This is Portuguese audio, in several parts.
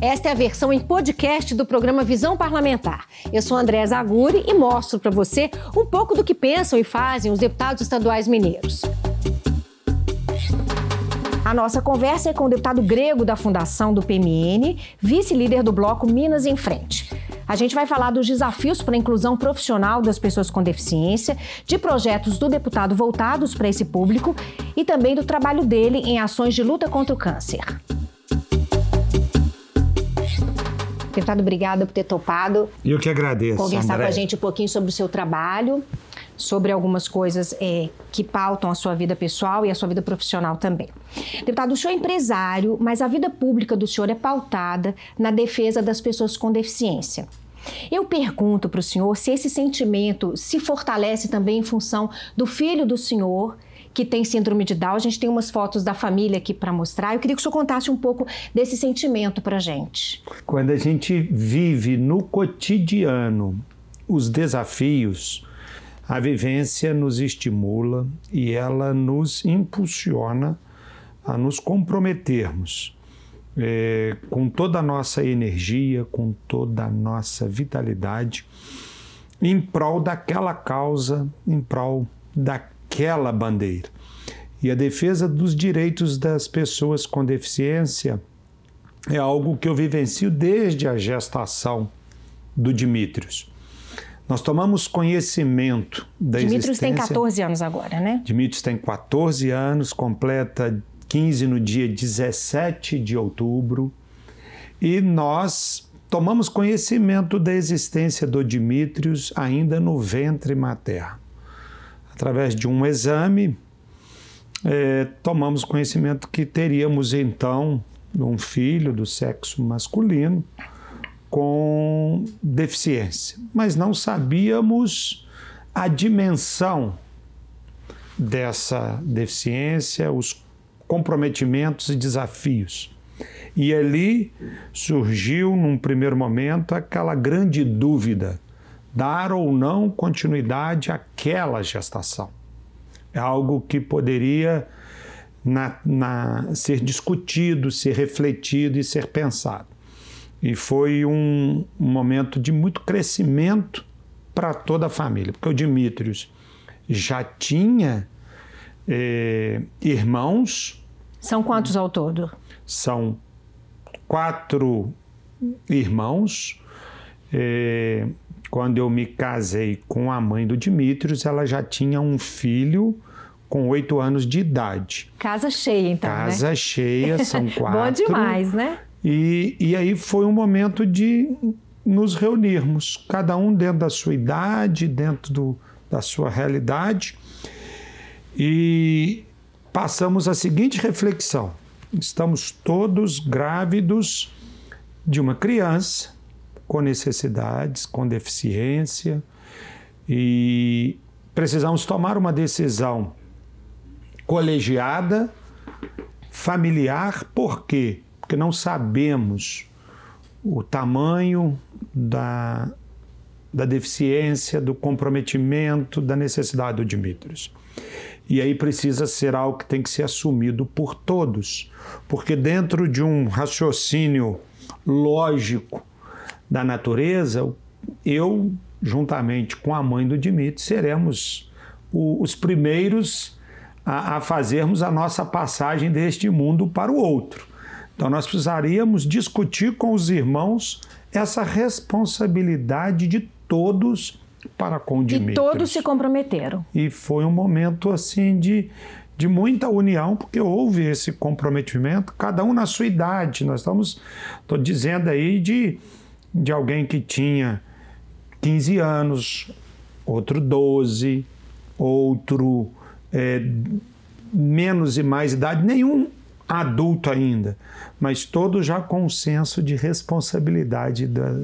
Esta é a versão em podcast do programa Visão Parlamentar. Eu sou André Zaguri e mostro para você um pouco do que pensam e fazem os deputados estaduais mineiros. A nossa conversa é com o deputado grego da Fundação do PMN, vice-líder do bloco Minas em Frente. A gente vai falar dos desafios para a inclusão profissional das pessoas com deficiência, de projetos do deputado voltados para esse público e também do trabalho dele em ações de luta contra o câncer. Deputado, obrigada por ter topado. Eu que agradeço. Conversar André. com a gente um pouquinho sobre o seu trabalho, sobre algumas coisas é, que pautam a sua vida pessoal e a sua vida profissional também. Deputado, o senhor é empresário, mas a vida pública do senhor é pautada na defesa das pessoas com deficiência. Eu pergunto para o senhor se esse sentimento se fortalece também em função do filho do senhor que tem síndrome de Down. A gente tem umas fotos da família aqui para mostrar. Eu queria que o senhor contasse um pouco desse sentimento para a gente. Quando a gente vive no cotidiano os desafios, a vivência nos estimula e ela nos impulsiona a nos comprometermos é, com toda a nossa energia, com toda a nossa vitalidade, em prol daquela causa, em prol daquela bandeira. E a defesa dos direitos das pessoas com deficiência é algo que eu vivencio desde a gestação do Dimitrios. Nós tomamos conhecimento da Dimitrios existência... tem 14 anos agora, né? Dimitrios tem 14 anos, completa 15 no dia 17 de outubro. E nós tomamos conhecimento da existência do Dimitrios ainda no ventre materno. Através de um exame, é, tomamos conhecimento que teríamos então um filho do sexo masculino com deficiência, mas não sabíamos a dimensão dessa deficiência, os comprometimentos e desafios. E ali surgiu, num primeiro momento, aquela grande dúvida: dar ou não continuidade àquela gestação. É algo que poderia na, na, ser discutido, ser refletido e ser pensado. E foi um, um momento de muito crescimento para toda a família, porque o Dimitrios já tinha eh, irmãos. São quantos ao todo? São quatro irmãos. Eh, quando eu me casei com a mãe do Dimitrios, ela já tinha um filho com oito anos de idade. Casa cheia, então. Casa né? cheia, são quatro. Bom demais, né? E, e aí foi um momento de nos reunirmos, cada um dentro da sua idade, dentro do, da sua realidade, e passamos a seguinte reflexão: estamos todos grávidos de uma criança com necessidades, com deficiência, e precisamos tomar uma decisão colegiada, familiar, por quê? Porque não sabemos o tamanho da, da deficiência, do comprometimento, da necessidade do Dimitrios. E aí precisa ser algo que tem que ser assumido por todos, porque dentro de um raciocínio lógico da natureza, eu, juntamente com a mãe do Dimitri, seremos o, os primeiros a, a fazermos a nossa passagem deste mundo para o outro. Então, nós precisaríamos discutir com os irmãos essa responsabilidade de todos para com o Dimitrios. E todos se comprometeram. E foi um momento assim de, de muita união, porque houve esse comprometimento, cada um na sua idade. Nós estamos, estou dizendo aí, de, de alguém que tinha 15 anos, outro 12, outro é, menos e mais idade, nenhum adulto ainda, mas todos já com um senso de responsabilidade da,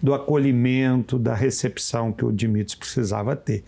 do acolhimento, da recepção que o Dimitrios precisava ter.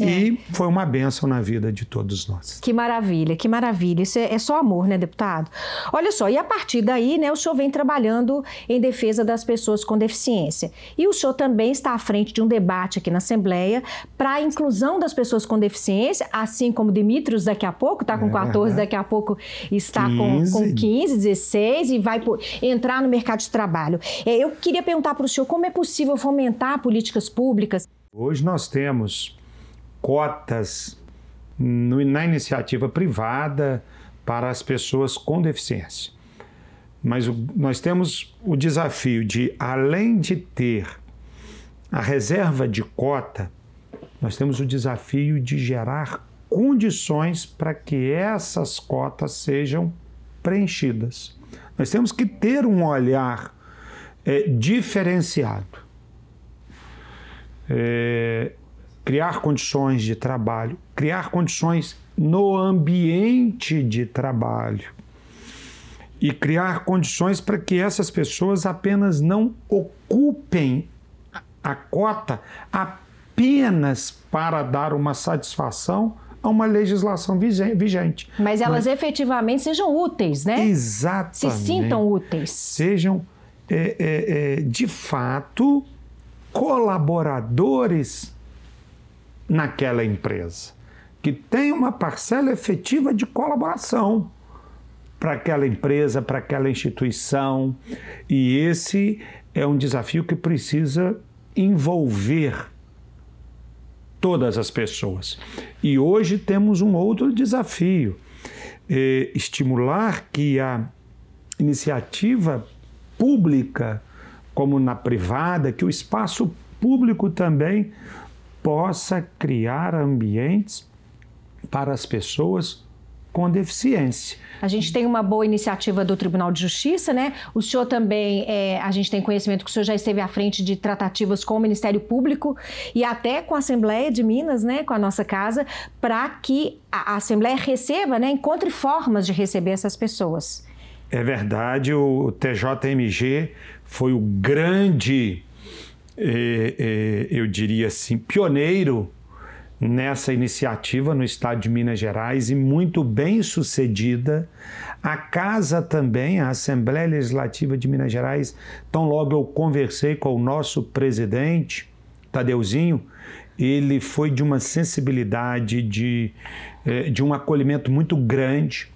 É. E foi uma benção na vida de todos nós. Que maravilha, que maravilha. Isso é, é, só amor, né, deputado? Olha só, e a partir daí, né, o senhor vem trabalhando em defesa das pessoas com deficiência. E o senhor também está à frente de um debate aqui na Assembleia para a inclusão das pessoas com deficiência, assim como Dimitrios daqui a pouco, está com é, 14, daqui a pouco está 15. Com, com 15, 16 e vai por, entrar no mercado de trabalho. É, eu queria perguntar para o senhor como é possível fomentar políticas públicas. Hoje nós temos cotas no, na iniciativa privada para as pessoas com deficiência. Mas o, nós temos o desafio de, além de ter a reserva de cota, nós temos o desafio de gerar condições para que essas cotas sejam preenchidas. Nós temos que ter um olhar é, diferenciado. É, criar condições de trabalho, criar condições no ambiente de trabalho e criar condições para que essas pessoas apenas não ocupem a cota apenas para dar uma satisfação a uma legislação vigente. Mas elas Mas, efetivamente sejam úteis, né? Exatamente. Se sintam úteis. Sejam, é, é, é, de fato, colaboradores naquela empresa, que tem uma parcela efetiva de colaboração para aquela empresa, para aquela instituição. E esse é um desafio que precisa envolver todas as pessoas. E hoje temos um outro desafio: é estimular que a iniciativa pública, como na privada, que o espaço público também possa criar ambientes para as pessoas com deficiência. A gente tem uma boa iniciativa do Tribunal de Justiça, né? O senhor também, é, a gente tem conhecimento que o senhor já esteve à frente de tratativas com o Ministério Público e até com a Assembleia de Minas, né? Com a nossa casa, para que a Assembleia receba, né? Encontre formas de receber essas pessoas. É verdade, o TJMG foi o grande eu diria assim, pioneiro nessa iniciativa no estado de Minas Gerais e muito bem sucedida. A casa também, a Assembleia Legislativa de Minas Gerais, tão logo eu conversei com o nosso presidente, Tadeuzinho, ele foi de uma sensibilidade, de, é, de um acolhimento muito grande.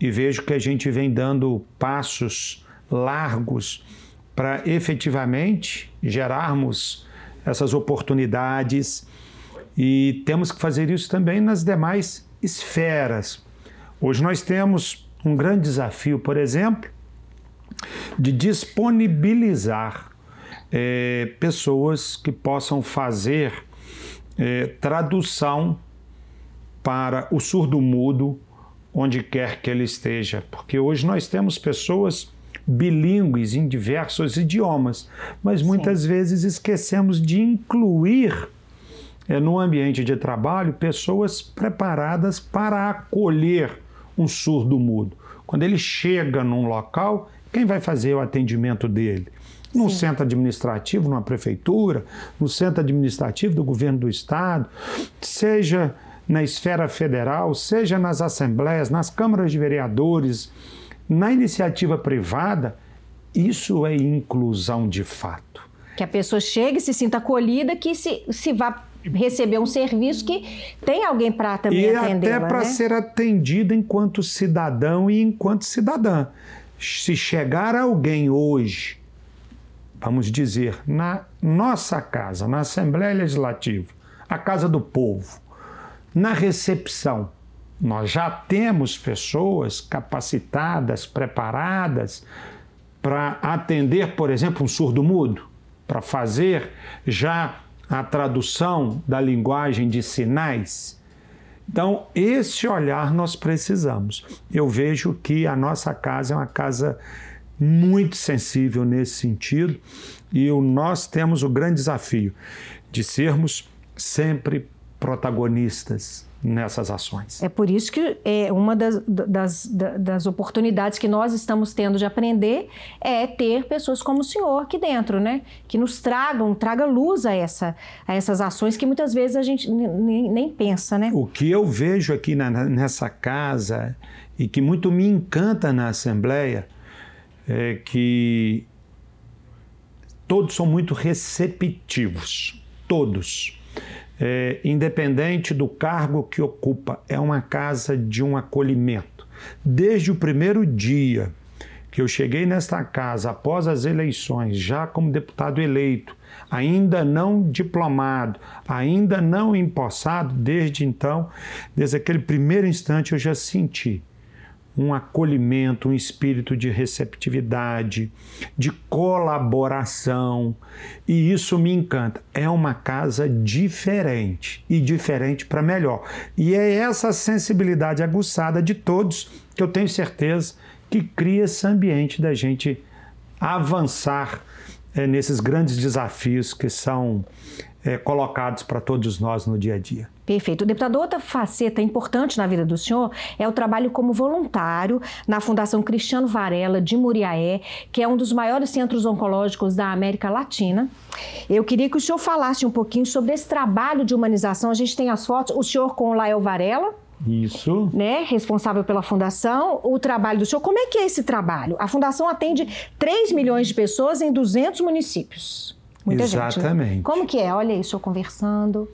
E vejo que a gente vem dando passos largos para efetivamente gerarmos essas oportunidades e temos que fazer isso também nas demais esferas. Hoje nós temos um grande desafio, por exemplo, de disponibilizar é, pessoas que possam fazer é, tradução para o surdo-mudo onde quer que ele esteja, porque hoje nós temos pessoas bilíngues em diversos idiomas, mas muitas Sim. vezes esquecemos de incluir é, no ambiente de trabalho pessoas preparadas para acolher um surdo mudo. Quando ele chega num local, quem vai fazer o atendimento dele? No Sim. centro administrativo, numa prefeitura, no centro administrativo do governo do estado, seja na esfera federal, seja nas assembleias, nas câmaras de vereadores, na iniciativa privada, isso é inclusão de fato. Que a pessoa chegue, se sinta acolhida, que se, se vá receber um serviço que tem alguém para também atender. E até para né? ser atendida enquanto cidadão e enquanto cidadã. Se chegar alguém hoje, vamos dizer, na nossa casa, na Assembleia Legislativa, a Casa do Povo, na recepção, nós já temos pessoas capacitadas, preparadas para atender, por exemplo, um surdo-mudo, para fazer já a tradução da linguagem de sinais. Então, esse olhar nós precisamos. Eu vejo que a nossa casa é uma casa muito sensível nesse sentido e nós temos o grande desafio de sermos sempre protagonistas nessas ações. É por isso que é uma das, das, das, oportunidades que nós estamos tendo de aprender é ter pessoas como o senhor aqui dentro, né? Que nos tragam, traga luz a, essa, a essas ações que muitas vezes a gente nem, nem pensa, né? O que eu vejo aqui na, nessa casa e que muito me encanta na Assembleia é que todos são muito receptivos, todos é, independente do cargo que ocupa, é uma casa de um acolhimento. Desde o primeiro dia que eu cheguei nesta casa, após as eleições, já como deputado eleito, ainda não diplomado, ainda não empossado, desde então, desde aquele primeiro instante, eu já senti um acolhimento, um espírito de receptividade, de colaboração, e isso me encanta. É uma casa diferente e diferente para melhor. E é essa sensibilidade aguçada de todos que eu tenho certeza que cria esse ambiente da gente avançar é, nesses grandes desafios que são é, colocados para todos nós no dia a dia. Perfeito. Deputado, outra faceta importante na vida do senhor é o trabalho como voluntário na Fundação Cristiano Varela de Muriaé, que é um dos maiores centros oncológicos da América Latina. Eu queria que o senhor falasse um pouquinho sobre esse trabalho de humanização. A gente tem as fotos, o senhor com o Lael Varela, isso. Né, responsável pela fundação, o trabalho do senhor. Como é que é esse trabalho? A fundação atende 3 milhões de pessoas em 200 municípios. Muita Exatamente. Gente, né? Como que é? Olha isso, eu conversando.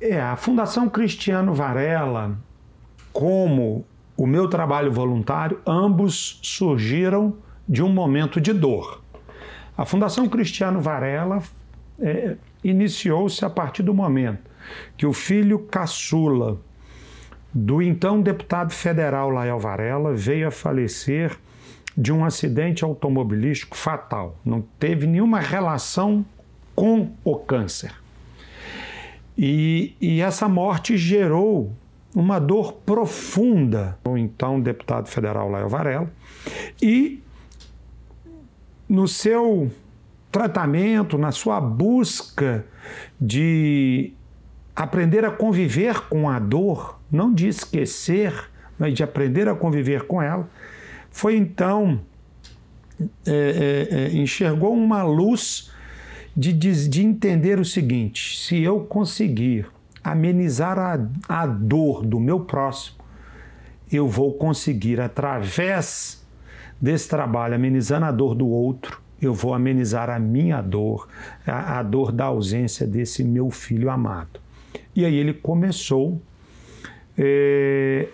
É, a Fundação Cristiano Varela, como o meu trabalho voluntário, ambos surgiram de um momento de dor. A Fundação Cristiano Varela é, iniciou-se a partir do momento que o filho caçula do então deputado federal Lael Varela veio a falecer de um acidente automobilístico fatal. Não teve nenhuma relação com o câncer. E, e essa morte gerou uma dor profunda o então deputado federal Laio Varela e no seu tratamento, na sua busca de aprender a conviver com a dor, não de esquecer, mas de aprender a conviver com ela, foi então é, é, é enxergou uma luz de, de, de entender o seguinte: se eu conseguir amenizar a, a dor do meu próximo, eu vou conseguir, através desse trabalho, amenizando a dor do outro, eu vou amenizar a minha dor, a, a dor da ausência desse meu filho amado. E aí ele começou é,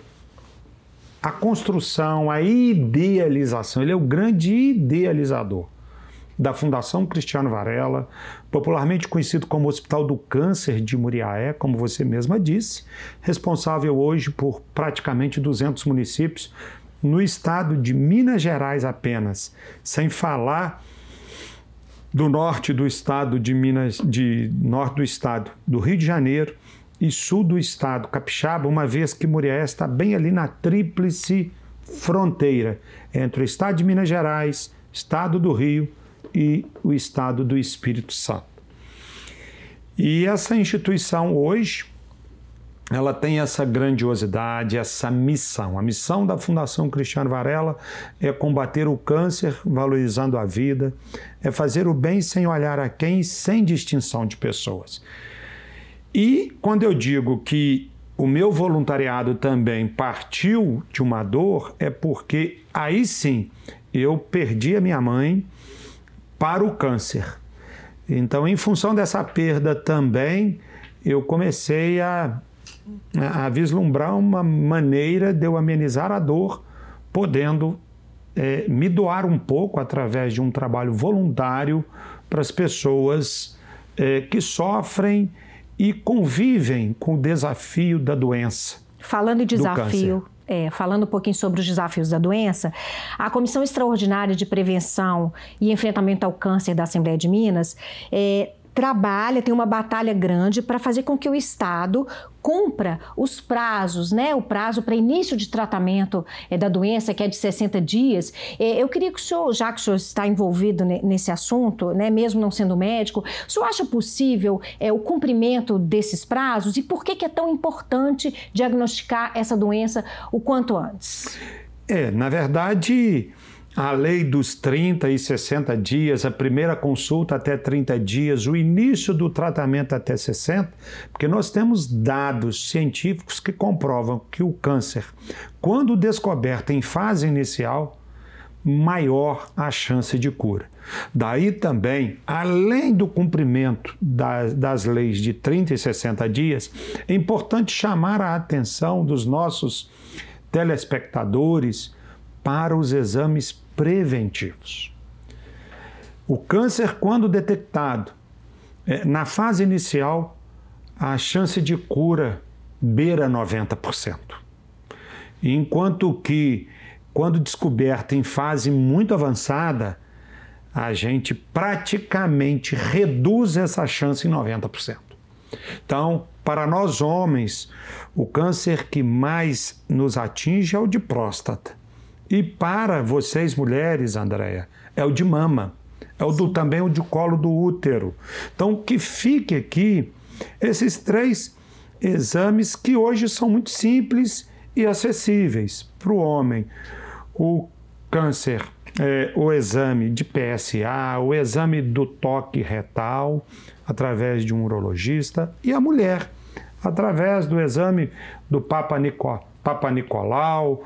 a construção, a idealização. Ele é o grande idealizador da Fundação Cristiano Varela, popularmente conhecido como Hospital do Câncer de Muriaé, como você mesma disse, responsável hoje por praticamente 200 municípios no estado de Minas Gerais apenas, sem falar do norte do estado de Minas, de norte do estado do Rio de Janeiro e sul do estado capixaba, uma vez que Muriaé está bem ali na tríplice fronteira entre o estado de Minas Gerais, estado do Rio e o estado do Espírito Santo. E essa instituição hoje, ela tem essa grandiosidade, essa missão. A missão da Fundação Cristiano Varela é combater o câncer valorizando a vida, é fazer o bem sem olhar a quem, sem distinção de pessoas. E quando eu digo que o meu voluntariado também partiu de uma dor, é porque aí sim eu perdi a minha mãe, para o câncer. Então, em função dessa perda também, eu comecei a, a vislumbrar uma maneira de eu amenizar a dor, podendo é, me doar um pouco através de um trabalho voluntário para as pessoas é, que sofrem e convivem com o desafio da doença. Falando em desafio, é, falando um pouquinho sobre os desafios da doença, a Comissão Extraordinária de Prevenção e Enfrentamento ao Câncer da Assembleia de Minas é, trabalha, tem uma batalha grande para fazer com que o Estado cumpra os prazos, né? O prazo para início de tratamento é, da doença, que é de 60 dias. É, eu queria que o senhor, já que o senhor está envolvido nesse assunto, né, mesmo não sendo médico, o senhor acha possível é, o cumprimento desses prazos e por que, que é tão importante diagnosticar essa doença o quanto antes? É, na verdade, a lei dos 30 e 60 dias, a primeira consulta até 30 dias, o início do tratamento até 60, porque nós temos dados científicos que comprovam que o câncer, quando descoberto em fase inicial, maior a chance de cura. Daí também, além do cumprimento das, das leis de 30 e 60 dias, é importante chamar a atenção dos nossos telespectadores para os exames preventivos. O câncer, quando detectado é, na fase inicial, a chance de cura beira 90%. Enquanto que, quando descoberto em fase muito avançada, a gente praticamente reduz essa chance em 90%. Então, para nós homens, o câncer que mais nos atinge é o de próstata. E para vocês mulheres, Andréia, é o de mama. É o do, também o de colo do útero. Então, que fique aqui esses três exames que hoje são muito simples e acessíveis para o homem. O câncer, é, o exame de PSA, o exame do toque retal, através de um urologista, e a mulher, através do exame do Papa Nicolau Papa Nicolau,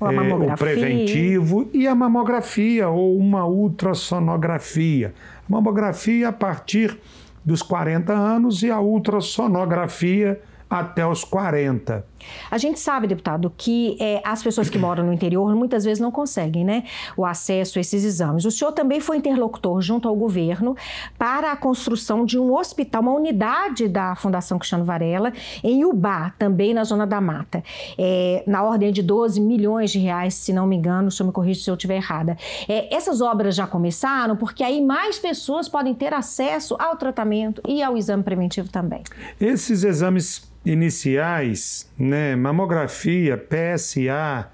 é, o preventivo e a mamografia ou uma ultrassonografia. Mamografia a partir dos 40 anos e a ultrassonografia até os 40. A gente sabe, deputado, que é, as pessoas que moram no interior muitas vezes não conseguem né, o acesso a esses exames. O senhor também foi interlocutor junto ao governo para a construção de um hospital, uma unidade da Fundação Cristiano Varela, em Ubá, também na Zona da Mata, é, na ordem de 12 milhões de reais, se não me engano, o senhor me corrija se eu estiver errada. É, essas obras já começaram, porque aí mais pessoas podem ter acesso ao tratamento e ao exame preventivo também. Esses exames iniciais, né, mamografia, PSA,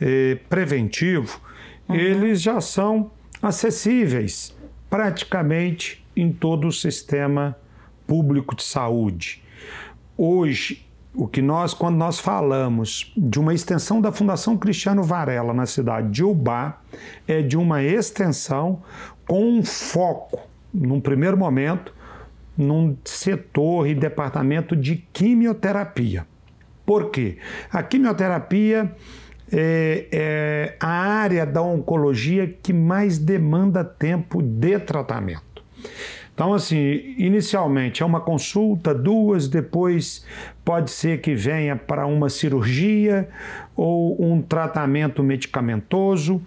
eh, preventivo, uhum. eles já são acessíveis praticamente em todo o sistema público de saúde. Hoje, o que nós, quando nós falamos de uma extensão da Fundação Cristiano Varela na cidade de Ubá, é de uma extensão com um foco, num primeiro momento, num setor e departamento de quimioterapia. Por quê? A quimioterapia é, é a área da oncologia que mais demanda tempo de tratamento. Então, assim, inicialmente é uma consulta, duas, depois pode ser que venha para uma cirurgia ou um tratamento medicamentoso.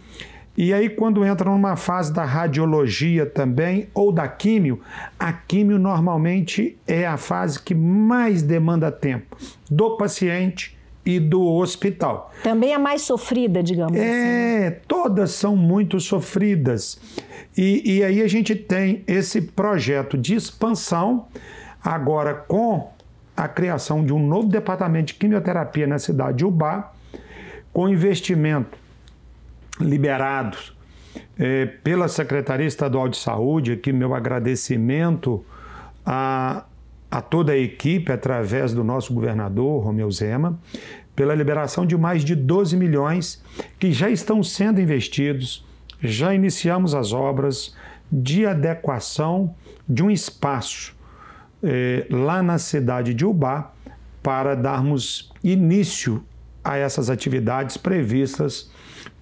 E aí, quando entra numa fase da radiologia também, ou da químio, a químio normalmente é a fase que mais demanda tempo do paciente e do hospital. Também é mais sofrida, digamos é, assim. É, todas são muito sofridas. E, e aí a gente tem esse projeto de expansão, agora com a criação de um novo departamento de quimioterapia na cidade de Ubá, com investimento liberados é, pela Secretaria Estadual de Saúde, aqui meu agradecimento a, a toda a equipe, através do nosso governador, Romeu Zema, pela liberação de mais de 12 milhões que já estão sendo investidos, já iniciamos as obras de adequação de um espaço é, lá na cidade de Ubá para darmos início a essas atividades previstas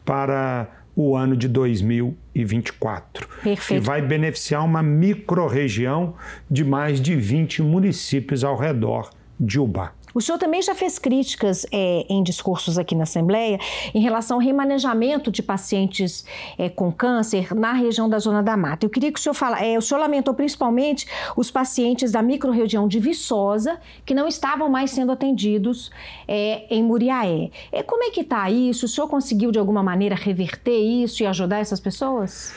para o ano de 2024. Perfeito. E vai beneficiar uma microrregião de mais de 20 municípios ao redor de Ubá. O senhor também já fez críticas é, em discursos aqui na Assembleia em relação ao remanejamento de pacientes é, com câncer na região da Zona da Mata. Eu queria que o senhor falasse, é, o senhor lamentou principalmente os pacientes da microrregião de Viçosa que não estavam mais sendo atendidos é, em Muriaé. É, como é que está isso? O senhor conseguiu de alguma maneira reverter isso e ajudar essas pessoas?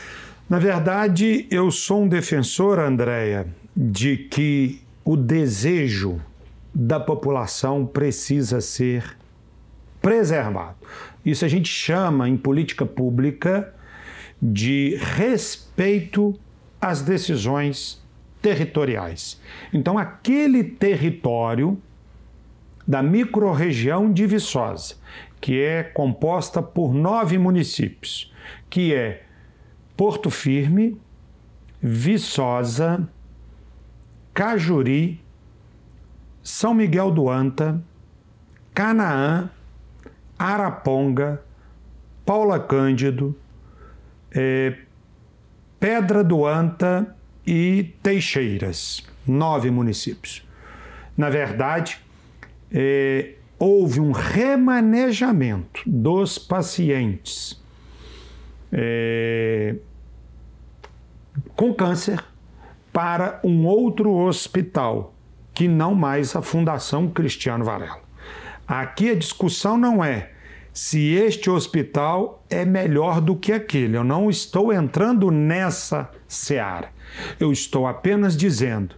Na verdade, eu sou um defensor, Andréia, de que o desejo da população precisa ser preservado. Isso a gente chama em política pública de respeito às decisões territoriais. Então, aquele território da microrregião de Viçosa, que é composta por nove municípios, que é Porto Firme, Viçosa, Cajuri, São Miguel do Anta, Canaã, Araponga, Paula Cândido, é, Pedra do Anta e Teixeiras, nove municípios. Na verdade, é, houve um remanejamento dos pacientes é, com câncer para um outro hospital, que não mais a Fundação Cristiano Varela. Aqui a discussão não é se este hospital é melhor do que aquele. Eu não estou entrando nessa seara. Eu estou apenas dizendo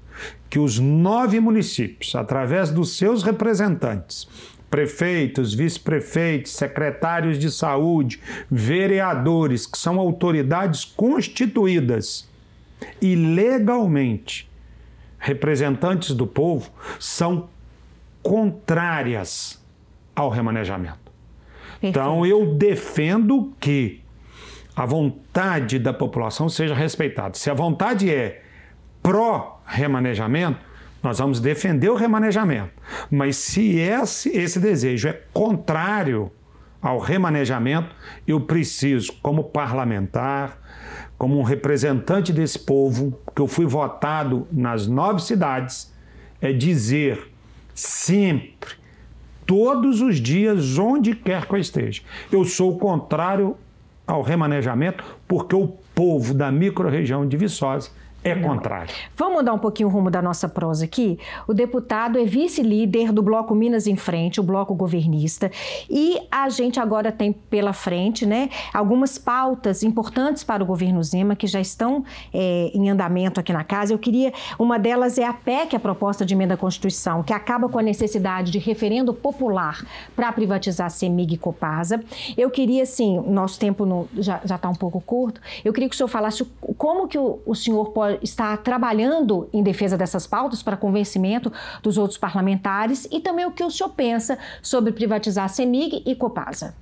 que os nove municípios, através dos seus representantes, prefeitos, vice-prefeitos, secretários de saúde, vereadores, que são autoridades constituídas e legalmente representantes do povo, são contrárias ao remanejamento. Perfeito. Então eu defendo que a vontade da população seja respeitada. Se a vontade é pró-remanejamento, nós vamos defender o remanejamento. Mas se esse, esse desejo é contrário ao remanejamento, eu preciso, como parlamentar, como um representante desse povo, que eu fui votado nas nove cidades, é dizer sempre, todos os dias, onde quer que eu esteja. Eu sou contrário ao remanejamento, porque o povo da microrregião de Viçosa é contrário. Vamos mudar um pouquinho o rumo da nossa prosa aqui? O deputado é vice-líder do Bloco Minas em Frente, o bloco governista, e a gente agora tem pela frente né, algumas pautas importantes para o governo Zema que já estão é, em andamento aqui na casa. Eu queria, uma delas é a PEC, a proposta de emenda à Constituição, que acaba com a necessidade de referendo popular para privatizar CEMIG e Copasa. Eu queria, assim, nosso tempo no, já está um pouco curto, eu queria que o senhor falasse como que o, o senhor pode está trabalhando em defesa dessas pautas para convencimento dos outros parlamentares e também o que o senhor pensa sobre privatizar a CEMIG e Copasa.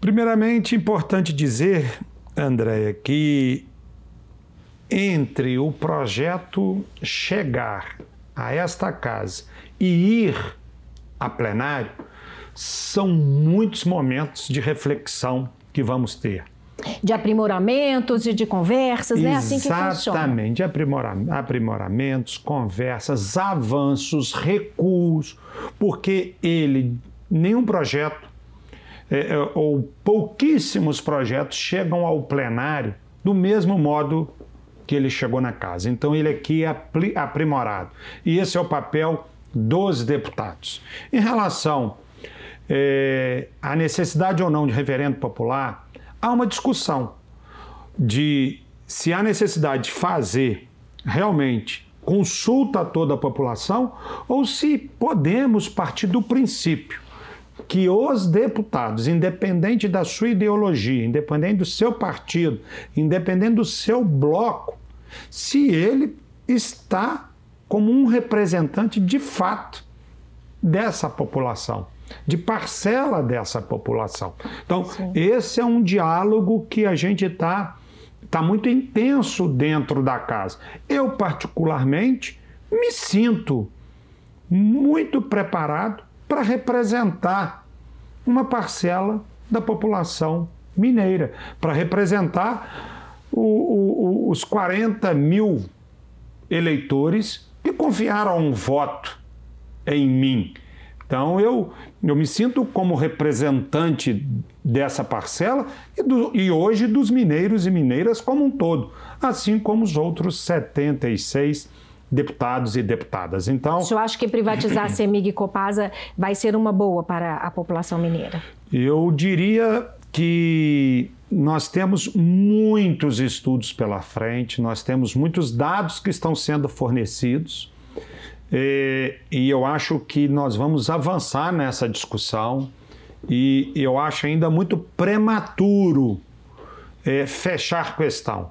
Primeiramente, importante dizer, Andréia, que entre o projeto chegar a esta casa e ir a plenário, são muitos momentos de reflexão que vamos ter de aprimoramentos e de conversas, né? Assim que funciona. Exatamente, de aprimoramentos, conversas, avanços, recuos, porque ele, nenhum projeto, é, é, ou pouquíssimos projetos chegam ao plenário do mesmo modo que ele chegou na casa. Então ele aqui é aprimorado. E esse é o papel dos deputados. Em relação é, à necessidade ou não de referendo popular, há uma discussão de se há necessidade de fazer realmente consulta a toda a população ou se podemos partir do princípio que os deputados, independente da sua ideologia, independente do seu partido, independente do seu bloco, se ele está como um representante de fato dessa população de parcela dessa população. Então, Sim. esse é um diálogo que a gente está tá muito intenso dentro da casa. Eu, particularmente, me sinto muito preparado para representar uma parcela da população mineira, para representar o, o, os 40 mil eleitores que confiaram um voto em mim. Então eu, eu me sinto como representante dessa parcela e, do, e hoje dos mineiros e mineiras como um todo, assim como os outros 76 deputados e deputadas. Então, o senhor acha que privatizar a CEMIG e Copasa vai ser uma boa para a população mineira? Eu diria que nós temos muitos estudos pela frente, nós temos muitos dados que estão sendo fornecidos. E, e eu acho que nós vamos avançar nessa discussão e eu acho ainda muito prematuro é, fechar questão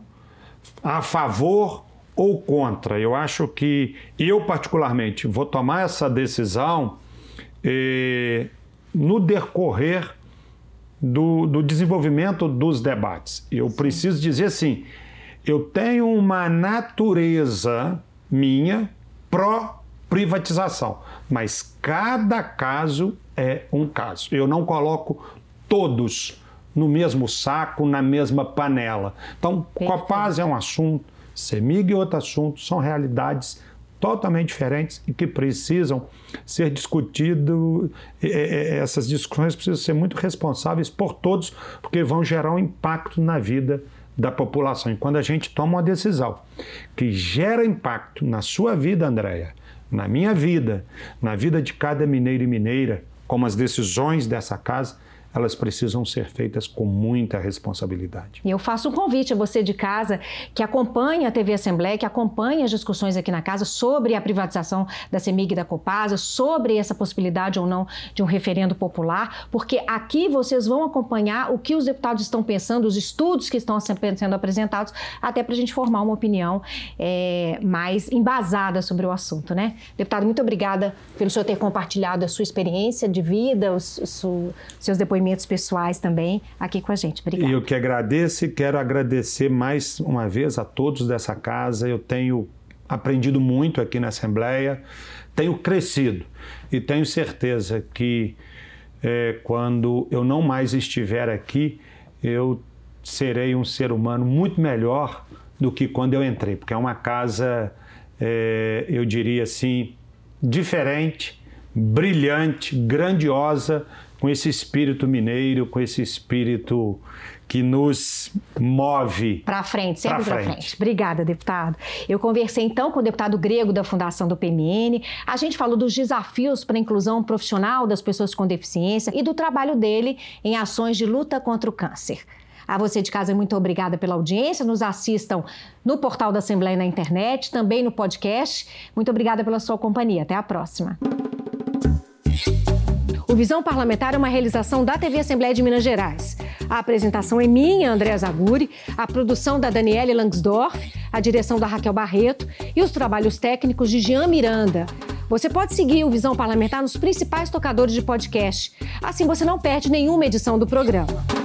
a favor ou contra. Eu acho que eu, particularmente, vou tomar essa decisão é, no decorrer do, do, desenvolvimento dos debates. Eu preciso dizer assim: eu tenho uma natureza minha pró-privatização, mas cada caso é um caso. Eu não coloco todos no mesmo saco, na mesma panela. Então, Perfeito. Copaz é um assunto, CEMIG é outro assunto, são realidades totalmente diferentes e que precisam ser discutido. Essas discussões precisam ser muito responsáveis por todos, porque vão gerar um impacto na vida da população. E quando a gente toma uma decisão que gera impacto na sua vida, Andréia, na minha vida, na vida de cada mineiro e mineira, como as decisões dessa casa, elas precisam ser feitas com muita responsabilidade. E eu faço um convite a você de casa que acompanha a TV Assembleia, que acompanha as discussões aqui na casa sobre a privatização da CEMIG e da Copasa, sobre essa possibilidade ou não de um referendo popular, porque aqui vocês vão acompanhar o que os deputados estão pensando, os estudos que estão sendo apresentados, até para a gente formar uma opinião é, mais embasada sobre o assunto, né? Deputado, muito obrigada pelo senhor ter compartilhado a sua experiência de vida, os, os seus depoimentos depoimentos pessoais também aqui com a gente. Obrigada. Eu que agradeço e quero agradecer mais uma vez a todos dessa casa. Eu tenho aprendido muito aqui na Assembleia, tenho crescido e tenho certeza que é, quando eu não mais estiver aqui, eu serei um ser humano muito melhor do que quando eu entrei, porque é uma casa, é, eu diria assim, diferente, brilhante, grandiosa, com esse espírito mineiro, com esse espírito que nos move para frente, sempre para frente. frente. Obrigada, deputado. Eu conversei então com o deputado grego da Fundação do PMN. A gente falou dos desafios para a inclusão profissional das pessoas com deficiência e do trabalho dele em ações de luta contra o câncer. A você de casa, muito obrigada pela audiência. Nos assistam no portal da Assembleia na internet, também no podcast. Muito obrigada pela sua companhia. Até a próxima. O Visão Parlamentar é uma realização da TV Assembleia de Minas Gerais. A apresentação é minha, Andréa Zaguri, a produção da Daniele Langsdorff, a direção da Raquel Barreto e os trabalhos técnicos de Jean Miranda. Você pode seguir o Visão Parlamentar nos principais tocadores de podcast. Assim você não perde nenhuma edição do programa.